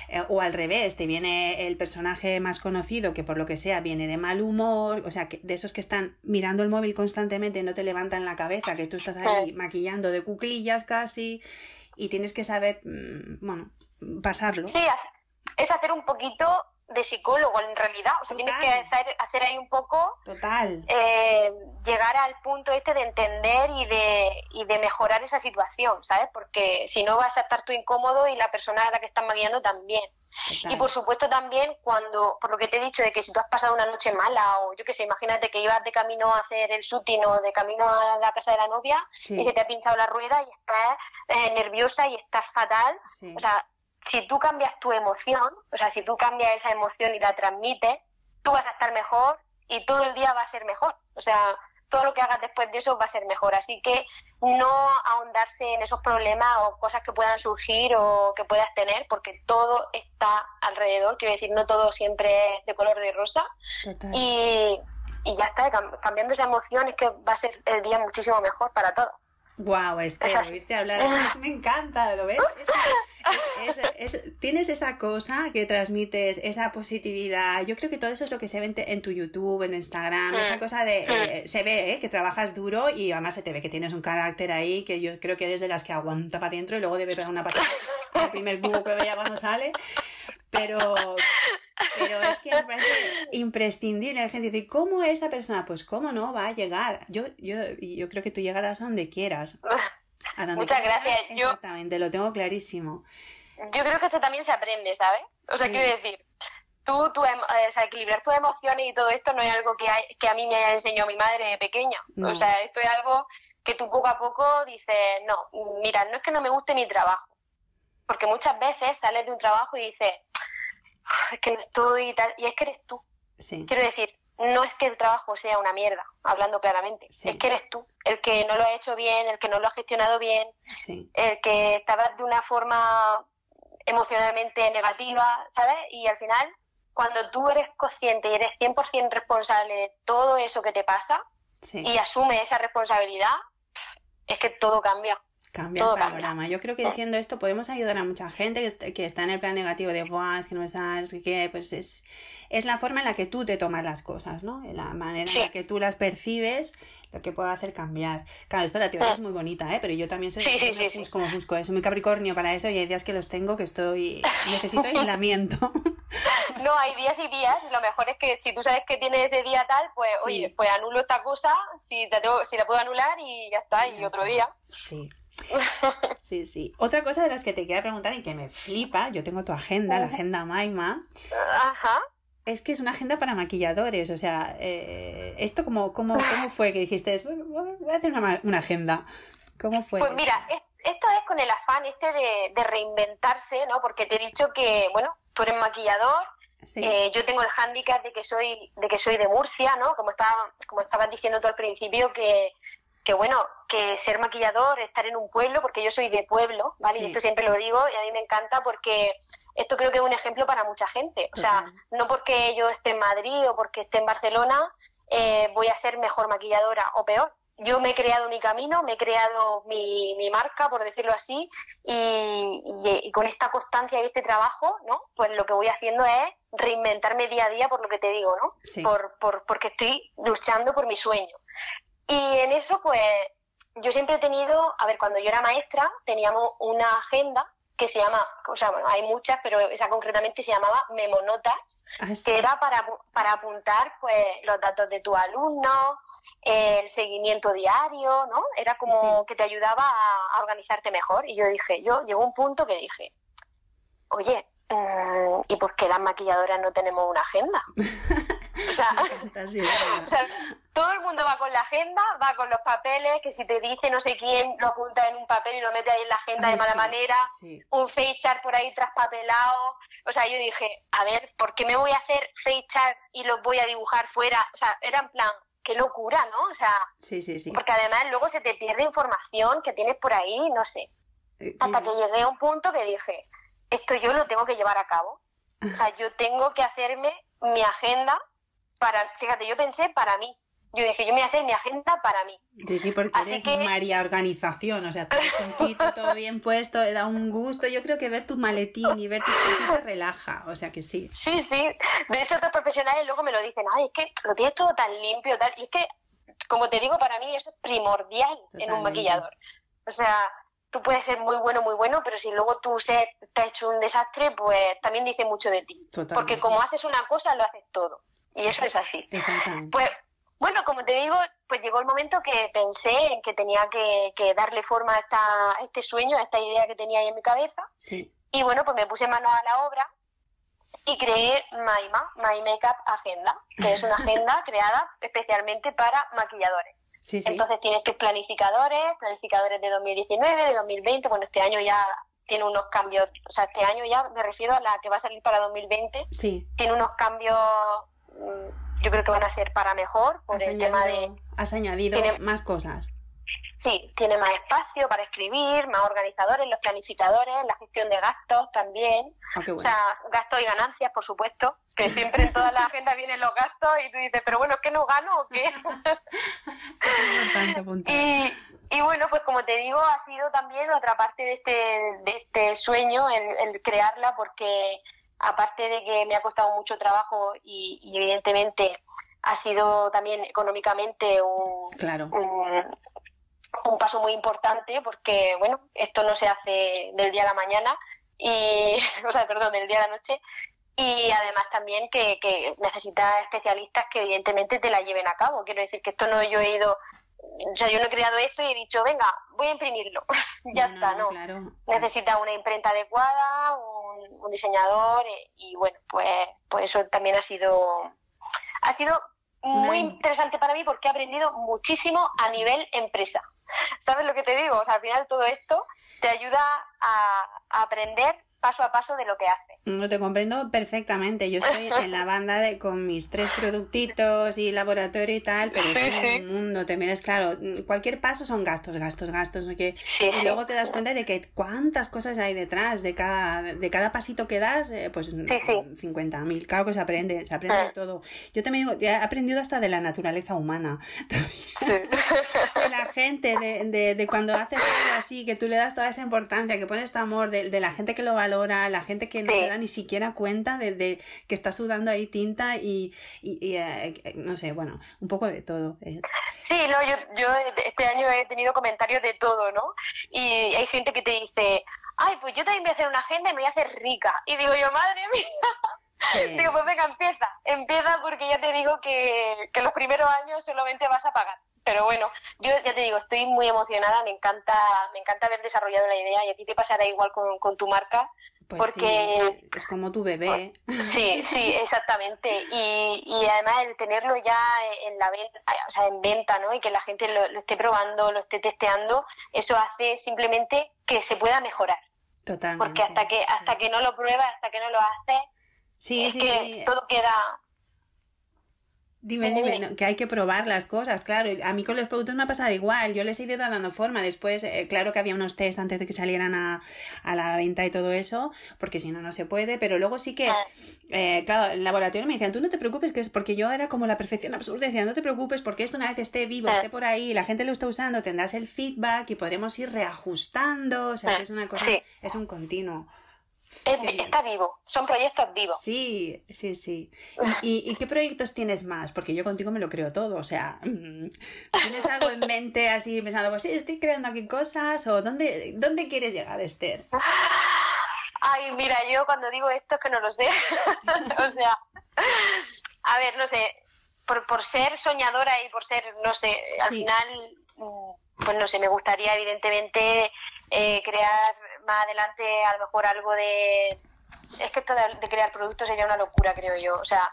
eh, o al revés, te viene el personaje más conocido que por lo que sea viene de mal humor, o sea, que de esos que están mirando el móvil constantemente, no te levantan la cabeza, que tú estás ahí maquillando de cuclillas casi y tienes que saber, mm, bueno, pasarlo. Sí, es hacer un poquito de psicólogo en realidad. O sea, tienes que hacer, hacer ahí un poco, Total. eh, llegar al punto este de entender y de, y de mejorar esa situación, ¿sabes? Porque si no vas a estar tú incómodo y la persona a la que estás maquillando también. total. Y por supuesto también cuando, por lo que te he dicho, de que si tú has pasado una noche mala o yo qué sé, imagínate que ibas de camino a hacer el shooting o de camino a la casa de la novia Sí. y se te ha pinchado la rueda y estás eh, nerviosa y estás fatal. Sí. O sea, si tú cambias tu emoción, o sea, si tú cambias esa emoción y la transmites, tú vas a estar mejor y todo el día va a ser mejor. O sea, todo lo que hagas después de eso va a ser mejor. Así que no ahondarse en esos problemas o cosas que puedan surgir o que puedas tener, porque todo está alrededor. Quiero decir, no todo siempre es de color de rosa. Total. Y, y ya está, cam- cambiando esa emoción es que va a ser el día muchísimo mejor para todos. Wow, Esther, oírte hablar, eso me encanta, ¿lo ves? Es tienes esa cosa que transmites, esa positividad. Yo creo que todo eso es lo que se ve en, te- en tu YouTube, en Instagram, esa Mm. cosa de, eh, se ve ¿eh? que trabajas duro y además se te ve que tienes un carácter ahí que yo creo que eres de las que aguanta para adentro y luego debe pegar una patada el primer cubo que veía cuando sale, pero, pero es que me parece imprescindible. La gente dice, ¿cómo esa persona? Pues cómo no, va a llegar. Yo, yo, yo creo que tú llegarás a donde quieras. Muchas gracias. Exactamente, lo tengo clarísimo. Yo creo que esto también se aprende, ¿sabes? O sea, quiero decir, tú, tú em, o sea, equilibrar tus emociones y todo esto no es algo que, que a mí me haya enseñado mi madre de pequeña. O sea, esto es algo que tú poco a poco dices, no, mira, no es que no me guste mi trabajo. Porque muchas veces sales de un trabajo y dices, es que no estoy y tal, y es que eres tú. Quiero decir, no es que el trabajo sea una mierda, hablando claramente, es que eres tú, el que no lo ha hecho bien, el que no lo ha gestionado bien, el que estaba de una forma emocionalmente negativa, ¿sabes? Y al final, cuando tú eres consciente y eres 100% responsable de todo eso que te pasa y asumes esa responsabilidad, es que todo cambia. Cambia el panorama. Yo creo que diciendo esto podemos ayudar a mucha gente que, está en el plan negativo de, Buah, es que no me sabes, que pues es, es la forma en la que tú te tomas las cosas, ¿no? La manera en la que tú las percibes, lo que puede hacer cambiar. Claro, esto la teoría es muy bonita, ¿eh? Pero yo también soy como busco eso, muy capricornio para eso y hay días que los tengo que estoy, necesito aislamiento. no, hay días y días y lo mejor es que si tú sabes que tienes ese día tal, pues oye, pues anulo esta cosa, si, te tengo, si la puedo anular y ya está, y, otro día. Sí. Sí, sí. Otra cosa de las que te quería preguntar y que me flipa, yo tengo tu agenda, la agenda Maima. Ajá. Es que es una agenda para maquilladores, o sea, eh, ¿esto cómo, cómo, cómo fue que dijiste, voy a hacer una, agenda? ¿Cómo fue? Pues mira, esto es con el afán este de, reinventarse, ¿no? Porque te he dicho que, bueno, tú eres maquillador, eh, yo tengo el hándicap de que soy de que soy de Murcia, ¿no? Como estaba, como estabas diciendo tú al principio, que que bueno, que ser maquillador, estar en un pueblo, porque yo soy de pueblo, ¿vale? Y esto siempre lo digo y a mí me encanta porque esto creo que es un ejemplo para mucha gente. O sea, no porque yo esté en Madrid o porque esté en Barcelona eh, voy a ser mejor maquilladora o peor. Yo me he creado mi camino, me he creado mi, mi marca, por decirlo así, y, y, con esta constancia y este trabajo, ¿no? Pues lo que voy haciendo es reinventarme día a día por lo que te digo, ¿no? Por, por, porque estoy luchando por mi sueño. Y en eso, pues, yo siempre he tenido, a ver, cuando yo era maestra, teníamos una agenda que se llama, o sea, bueno, hay muchas, pero esa concretamente se llamaba Memonotas, ah, que era para, para apuntar pues los datos de tu alumno, el seguimiento diario, ¿no? Era como que te ayudaba a, organizarte mejor. Y yo dije, yo llegó un punto que dije, oye, mm, ¿y por qué las maquilladoras no tenemos una agenda? O sea, todo el mundo va con la agenda, va con los papeles, que si te dice no sé quién, lo apunta en un papel y lo mete ahí en la agenda de mala manera, un fechar por ahí traspapelado. O sea, yo dije, a ver, ¿por qué me voy a hacer fechar y los voy a dibujar fuera? O sea, era en plan, qué locura, ¿no? O sea, sí, sí, sí. porque además luego se te pierde información que tienes por ahí, no sé. Eh, Hasta que llegué a un punto que dije, esto yo lo tengo que llevar a cabo. O sea, yo tengo que hacerme mi agenda para, fíjate, yo pensé para mí. Yo dije, yo me voy a hacer mi agenda para mí. Sí, sí, porque Así eres María Organización, o sea, todo juntito, todo bien puesto, da un gusto. Yo creo que ver tu maletín y ver tus cositas relaja, o sea que sí. Sí, sí. De hecho, otros profesionales luego me lo dicen, ay, es que lo tienes todo tan limpio, tal. Y es que, como te digo, para mí eso es primordial en un maquillador. O sea, tú puedes ser muy bueno, muy bueno, pero si luego tú se te has hecho un desastre, pues también dice mucho de ti. Porque como haces una cosa, lo haces todo. Y eso es así. Pues, bueno, como te digo, pues llegó el momento que pensé en que tenía que, darle forma a, esta, este sueño, a esta idea que tenía ahí en mi cabeza. Y bueno, pues me puse mano a la obra y creé Maima, My Makeup Agenda, que es una agenda creada especialmente para maquilladores. Entonces tienes tus planificadores, planificadores de 2019, de 2020, bueno, este año ya tiene unos cambios, o sea, este año ya me refiero a la que va a salir para 2020, sí. tiene unos cambios yo creo que van a ser para mejor por el tema de... Has añadido más cosas. Sí, tiene más espacio para escribir, más organizadores, los planificadores, la gestión de gastos también. Ah, o sea, gastos y ganancias, por supuesto, que siempre en todas las agendas vienen los gastos y tú dices, pero bueno, ¿es que no gano o qué? y, y bueno, pues como te digo, ha sido también otra parte de este, de este sueño el crearla porque aparte de que me ha costado mucho trabajo y, evidentemente ha sido también económicamente un, claro. un paso muy importante porque, bueno, esto no se hace del día a la mañana, y, o sea, perdón, del día a la noche, y además también que, que necesitas especialistas que evidentemente te la lleven a cabo. Quiero decir que esto no yo he ido, o sea, yo no he creado esto y he dicho, venga, voy a imprimirlo. ya está, ¿no? Necesitas una imprenta adecuada, un, diseñador y, bueno, pues, pues eso también ha sido, ha sido muy interesante para mí porque he aprendido muchísimo a nivel empresa. ¿Sabes lo que te digo? O sea, al final todo esto te ayuda a, a aprender paso a paso de lo que hace. No te comprendo perfectamente. Yo estoy en la banda de con mis tres productitos y laboratorio y tal, pero es un mundo. Te miras, claro, cualquier paso son gastos, gastos, gastos. ¿no? Que, y luego te das cuenta de que cuántas cosas hay detrás de cada, de cada pasito que das, eh, pues 50.000. Claro que se aprende, se aprende de ah. todo. Yo también digo, he aprendido hasta de la naturaleza humana. de la gente, de, de, de, cuando haces algo así, que tú le das toda esa importancia, que pones tu amor, de, de la gente que lo la gente que no se da ni siquiera cuenta de, que está sudando ahí tinta y, eh, no sé, bueno, un poco de todo. Eh. Sí, no, yo, yo este año he tenido comentarios de todo, ¿no? Y hay gente que te dice, ay, pues yo también voy a hacer una agenda y me voy a hacer rica. Y digo yo, madre mía. Digo, pues venga, empieza, empieza porque ya te digo que, que los primeros años solamente vas a pagar pero bueno, yo ya te digo, estoy muy emocionada, me encanta, me encanta haber desarrollado la idea y a ti te pasará igual con, tu marca. Pues porque es como tu bebé. Sí, sí, exactamente. Y, y además el tenerlo ya en la venta, o sea, en venta, ¿no? Y que la gente lo, esté probando, lo esté testeando, eso hace simplemente que se pueda mejorar. Totalmente. Porque hasta que hasta que no lo pruebas, hasta que no lo haces, sí, es que todo queda Dime, dime, que hay que probar las cosas, claro. A mí con los productos me ha pasado igual, yo les he ido dando forma. Después, eh, claro que había unos test antes de que salieran a, a, la venta y todo eso, porque si no, no se puede. Pero luego sí que, eh, claro, el laboratorio me decían, tú no te preocupes, que es porque yo era como la perfección absoluta. Decían, no te preocupes, porque esto una vez esté vivo, esté por ahí, la gente lo está usando, tendrás el feedback y podremos ir reajustando. O sea, es una cosa, es un continuo está vivo, son proyectos vivos. Sí, sí, sí. ¿Y, qué proyectos tienes más? Porque yo contigo me lo creo todo, o sea, ¿tienes algo en mente así pensando, pues sí, estoy creando aquí cosas o dónde, dónde quieres llegar, Esther? Ay, mira, yo cuando digo esto es que no lo sé. o sea, a ver, no sé, por, por ser soñadora y por ser, no sé, al final, mm, pues no sé, me gustaría evidentemente eh, crear más adelante a lo mejor algo de... Es que esto de, crear productos sería una locura, creo yo. O sea,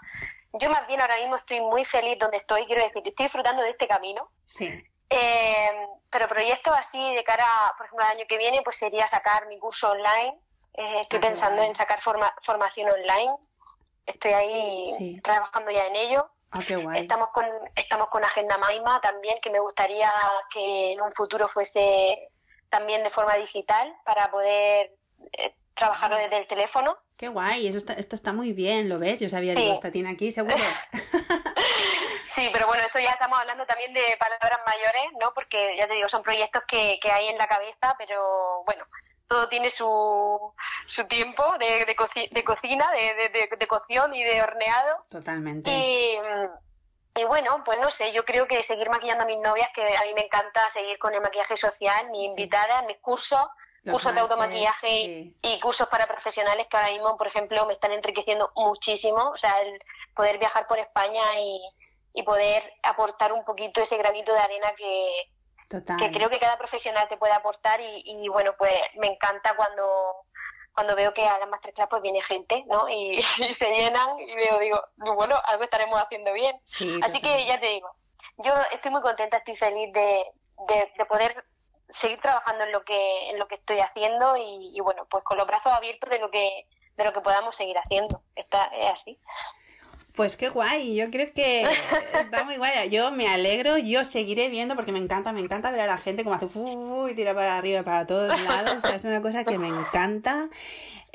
yo más bien ahora mismo estoy muy feliz donde estoy, quiero decir, estoy disfrutando de este camino. Sí. Eh, pero proyectos así de cara, por ejemplo, al año que viene, pues sería sacar mi curso online. Eh, estoy ah, pensando en sacar formación online. Estoy ahí trabajando ya en ello. Ah, qué guay. Estamos con, estamos con Agenda Maima también, que me gustaría que en un futuro fuese también de forma digital para poder eh, trabajarlo desde el teléfono. Qué guay, eso está, esto está muy bien, ¿lo ves? Yo sabía, que esta tiene aquí, seguro. sí, pero bueno, esto ya estamos hablando también de palabras mayores, ¿no? Porque ya te digo, son proyectos que, que hay en la cabeza, pero bueno, todo tiene su, su tiempo de, de, cocina, de, de, de, cocción y de horneado. Totalmente. Y, y bueno, pues no sé, yo creo que seguir maquillando a mis novias, que a mí me encanta seguir con el maquillaje social, mis invitadas, mis cursos, cursos de automaquillaje y cursos para profesionales que ahora mismo, por ejemplo, me están enriqueciendo muchísimo. O sea, el poder viajar por España y, y poder aportar un poquito ese granito de arena que, que creo que cada profesional te puede aportar y, y bueno, pues me encanta cuando cuando veo que a las masterclass pues viene gente, ¿no? Y, se llenan y veo, digo, bueno, algo estaremos haciendo bien. Así que ya te digo, yo estoy muy contenta, estoy feliz de, de, poder seguir trabajando en lo que en lo que estoy haciendo y, bueno, pues con los brazos abiertos de lo que de lo que podamos seguir haciendo. Está es así. Pues qué guay, yo creo que está muy guay. Yo me alegro, yo seguiré viendo porque me encanta, me encanta ver a la gente como hace y tira para arriba, para todos lados. O sea, es una cosa que me encanta.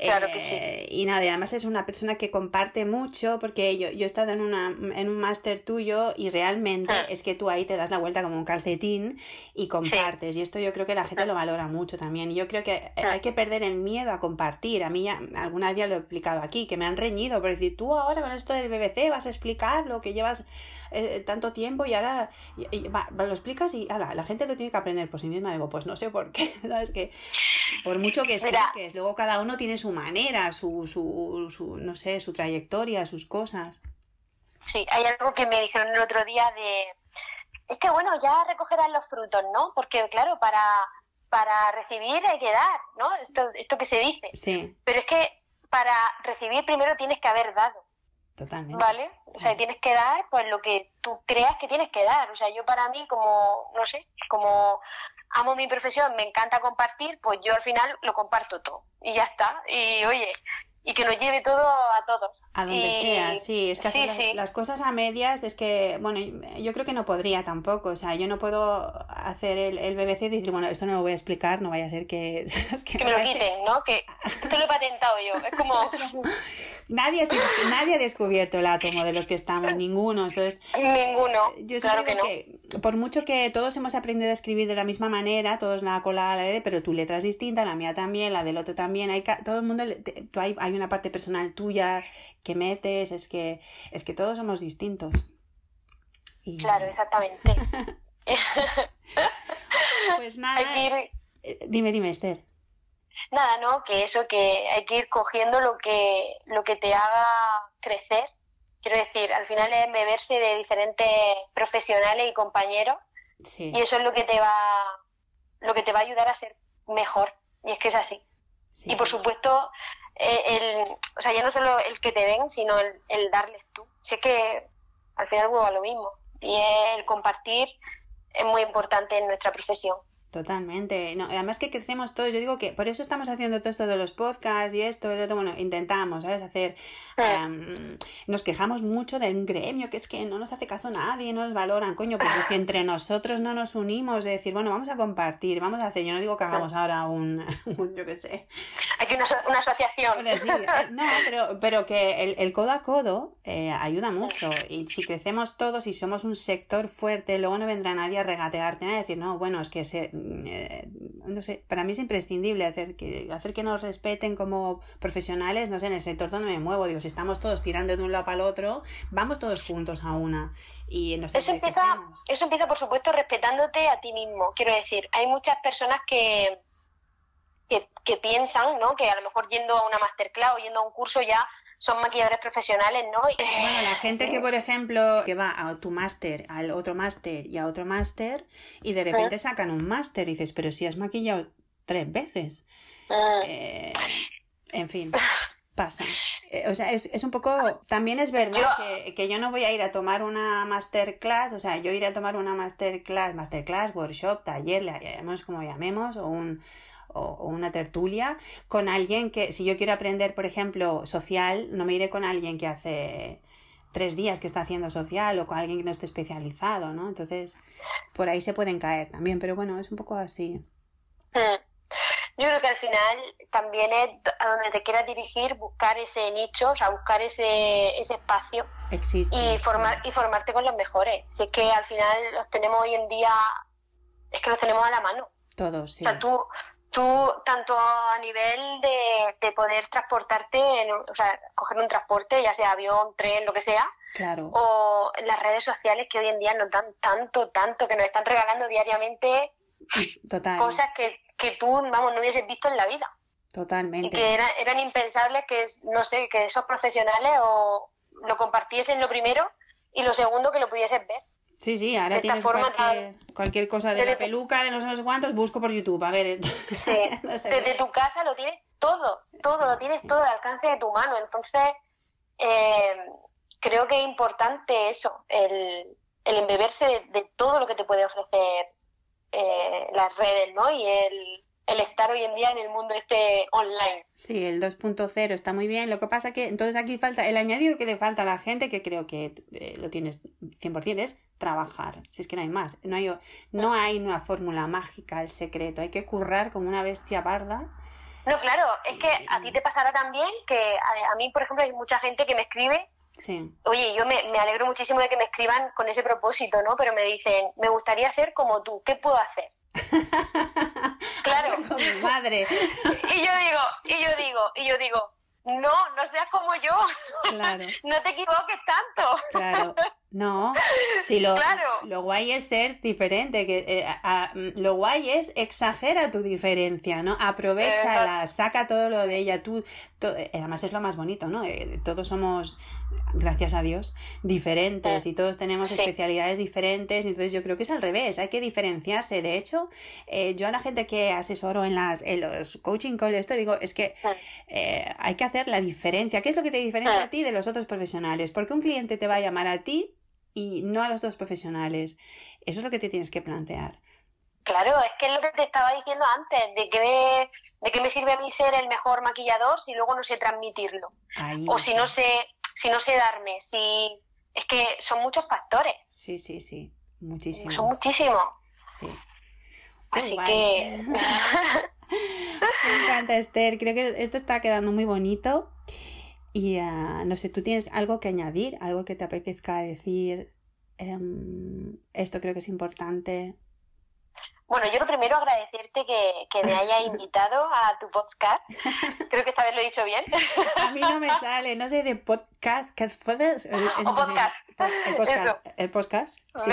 Claro que sí. Eh, y nada, además es una persona que comparte mucho, porque yo, yo he estado en, una, en un máster tuyo y realmente Ah. es que tú ahí te das la vuelta como un calcetín y compartes. Y esto yo creo que la gente lo valora mucho también. Y yo creo que eh, Ah. hay que perder el miedo a compartir. A mí ya, alguna vez ya lo he explicado aquí, que me han reñido por decir, tú ahora con esto del BBC vas a explicar lo que llevas eh, tanto tiempo y ahora y- y va, lo explicas y ala, la gente lo tiene que aprender por sí misma. Digo, pues no sé por qué, ¿sabes? Que por mucho que Mira. expliques, luego cada uno tiene su manera, su, su, su, no sé, su trayectoria, sus cosas. Sí, hay algo que me dijeron el otro día de... Es que bueno, ya recogerán los frutos, ¿no? Porque claro, para, para recibir hay que dar, ¿no? Esto, esto que se dice. Sí, Pero es que para recibir primero tienes que haber dado, totalmente. ¿vale? O sea, tienes que dar pues lo que tú creas que tienes que dar. O sea, yo para mí como, no sé, como amo mi profesión, me encanta compartir, pues yo al final lo comparto todo. Y ya está. Y oye, y que nos lleve todo a todos. A donde Y- sea, sí, es que sí, las, sí. las cosas a medias es que, bueno, yo creo que no podría tampoco, o sea, yo no puedo hacer el, el BBC y decir, bueno, esto no lo voy a explicar, no vaya a ser que... es que me lo quiten, ¿no? Que esto lo he patentado yo. Es como Nadie, nadie ha descubierto el átomo de los que estamos, ninguno, entonces... ninguno. Yo claro que no. que, por mucho que todos hemos aprendido a escribir de la misma manera, todos la cola, la de, pero tu letra es distinta, la mía también, la del otro también, hay todo el mundo, te- tú hay, hay una parte personal tuya que metes, es que, es que todos somos distintos. Y, Claro, exactamente. Pues nada, hay que ir, eh, dime, dime, Esther. Nada, ¿no? Que eso, que hay que ir cogiendo lo que, lo que te haga crecer. Quiero decir, al final es beberse de diferentes profesionales y compañeros Sí, y eso es lo que te va, lo que te va a ayudar a ser mejor. Y es que es así. sí, y por sí. supuesto, eh, el, o sea, ya no solo el que te ven, sino el, el darles tú. Sé que al final vuelvo a lo mismo. Y el compartir es muy importante en nuestra profesión. Totalmente. No, además que crecemos todos. Yo digo que por eso estamos haciendo todo esto de los podcasts y esto, y lo otro. Bueno, intentamos, ¿sabes? Hacer. nos quejamos mucho del gremio, que es que no nos hace caso nadie, no nos valoran. Coño, pues es que entre nosotros no nos unimos. De decir, bueno, vamos a compartir, vamos a hacer. Yo no digo que hagamos ahora un. un yo qué sé. Aquí una, una asociación. Bueno, sí, eh, no, pero, pero que el, el codo a codo eh, ayuda mucho. Y si crecemos todos y somos un sector fuerte, luego no vendrá nadie a regatearte, a decir, no, bueno, es que se, eh, no sé, para mí es imprescindible hacer que, hacer que nos respeten como profesionales, no sé, en el sector donde me muevo. Digo, si estamos todos tirando de un lado para el otro, vamos todos juntos a una. Y nos Eso empieza, eso empieza, por supuesto, respetándote a ti mismo. Quiero decir, hay muchas personas que, que, que piensan, ¿no? Que a lo mejor yendo a una masterclass o yendo a un curso ya son maquilladores profesionales, ¿no? Bueno, la gente que, por ejemplo, que va a tu máster, al otro máster y a otro máster, y de repente sacan un máster y dices, pero si has maquillado tres veces. Eh, en fin, pasa. Eh, o sea, es, es un poco. También es verdad Yo- que, que yo no voy a ir a tomar una masterclass, o sea, yo iré a tomar una masterclass, masterclass, workshop, taller, le llamemos como llamemos, o un o o una tertulia con alguien que, si yo quiero aprender, por ejemplo, social, no me iré con alguien que hace tres días que está haciendo social o con alguien que no esté especializado, ¿no? Entonces, por ahí se pueden caer también, pero bueno, es un poco así. mm. Yo creo que al final también es a donde te quieras dirigir, buscar ese nicho, o sea, buscar ese, ese espacio Existe. y formar y formarte con los mejores. Si es que al final los tenemos hoy en día, es que los tenemos a la mano. Todos, sí. O sea, tú, tú tanto a nivel de, de poder transportarte, en, un- o sea, coger un transporte, ya sea avión, tren, lo que sea, Claro. o las redes sociales que hoy en día nos dan tanto, tanto, que nos están regalando diariamente Total. cosas que, que tú, vamos, no hubieses visto en la vida. Y Totalmente. que era- eran impensables que, no sé, que esos profesionales o lo compartiesen lo primero y lo segundo que lo pudieses ver. Sí, sí, ahora de tienes forma cualquier, cualquier cosa de Desde la peluca, de no sé no sé cuántos, busco por YouTube. A ver. Sí, no sé. desde tu casa lo tienes todo, todo, Sí, lo tienes sí. todo al alcance de tu mano. Entonces, eh, creo que es importante eso, el, el embeberse de, de todo lo que te puede ofrecer eh, las redes, ¿no? Y el, el estar hoy en día en el mundo este online. Sí, el 2.0 está muy bien. Lo que pasa que entonces aquí falta, el añadido que le falta a la gente, que creo que eh, lo tienes 100%, es trabajar. Si es que no hay más. No hay, no hay una fórmula mágica, el secreto. Hay que currar como una bestia parda No, claro, es que a ti te pasará también que a, mí, por ejemplo, hay mucha gente que me escribe. Sí. Oye, yo me, me, alegro muchísimo de que me escriban con ese propósito, ¿no? Pero me dicen, me gustaría ser como tú, ¿qué puedo hacer? claro. Como madre. y yo digo, y yo digo, y yo digo, no, no seas como yo. Claro. no te equivoques tanto. Claro. No, si lo, lo guay es ser diferente, que eh, lo guay es exagera tu diferencia, ¿no? Aprovechala, saca todo lo de ella, tú, eh, además es lo más bonito, ¿no? Eh, todos somos, gracias a Dios, diferentes y todos tenemos especialidades diferentes, entonces yo creo que es al revés, hay que diferenciarse. De hecho, yo a la gente que asesoro en, las, en los coaching calls, esto digo, es que hay que hacer la diferencia. ¿Qué es lo que te diferencia a ti de los otros profesionales? Porque un cliente te va a llamar a ti y no a los dos profesionales. Eso es lo que te tienes que plantear. Claro, es que es lo que te estaba diciendo antes, de que me, de que me sirve a mí ser el mejor maquillador si luego no sé transmitirlo. o si no sé, si no sé darme, si es que son muchos factores. Sí, sí, sí, muchísimos. Son muchísimos. Sí. Así que me encanta Esther, creo que esto está quedando muy bonito. Y ah, no sé, ¿tú tienes algo que añadir? ¿Algo que te apetezca decir? Em, esto creo que es importante. Bueno, yo lo primero agradecerte que, que me haya invitado a tu podcast. Creo que esta vez lo he dicho bien. A mí no me sale, no sé de podcast. ¿Qué puedes? O podcast. El podcast. El podcast. Sí.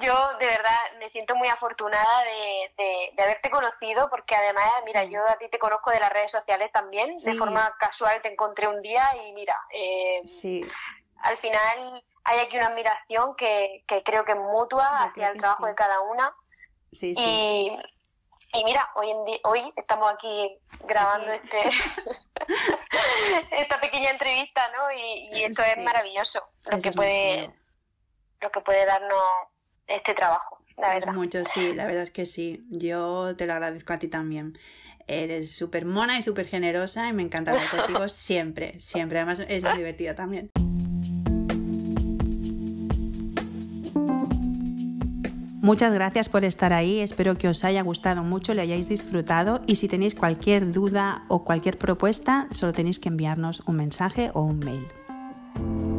Yo de verdad me siento muy afortunada de, de, haberte conocido porque además, mira, yo a ti te conozco de las redes sociales también, de forma casual te encontré un día y mira, eh, al final hay aquí una admiración que, que creo que es mutua hacia el trabajo de cada una. Y, y mira, hoy en día, hoy estamos aquí grabando este esta pequeña entrevista, ¿no? Y, y esto es maravilloso, lo que puede lo que puede darnos este trabajo, la verdad. Mucho, sí, la verdad es que sí. Yo te lo agradezco a ti también. Eres súper mona y súper generosa y me encanta hablar contigo siempre, siempre. Además es muy divertida también. Muchas gracias por estar ahí, espero que os haya gustado mucho, le hayáis disfrutado y si tenéis cualquier duda o cualquier propuesta, solo tenéis que enviarnos un mensaje o un mail.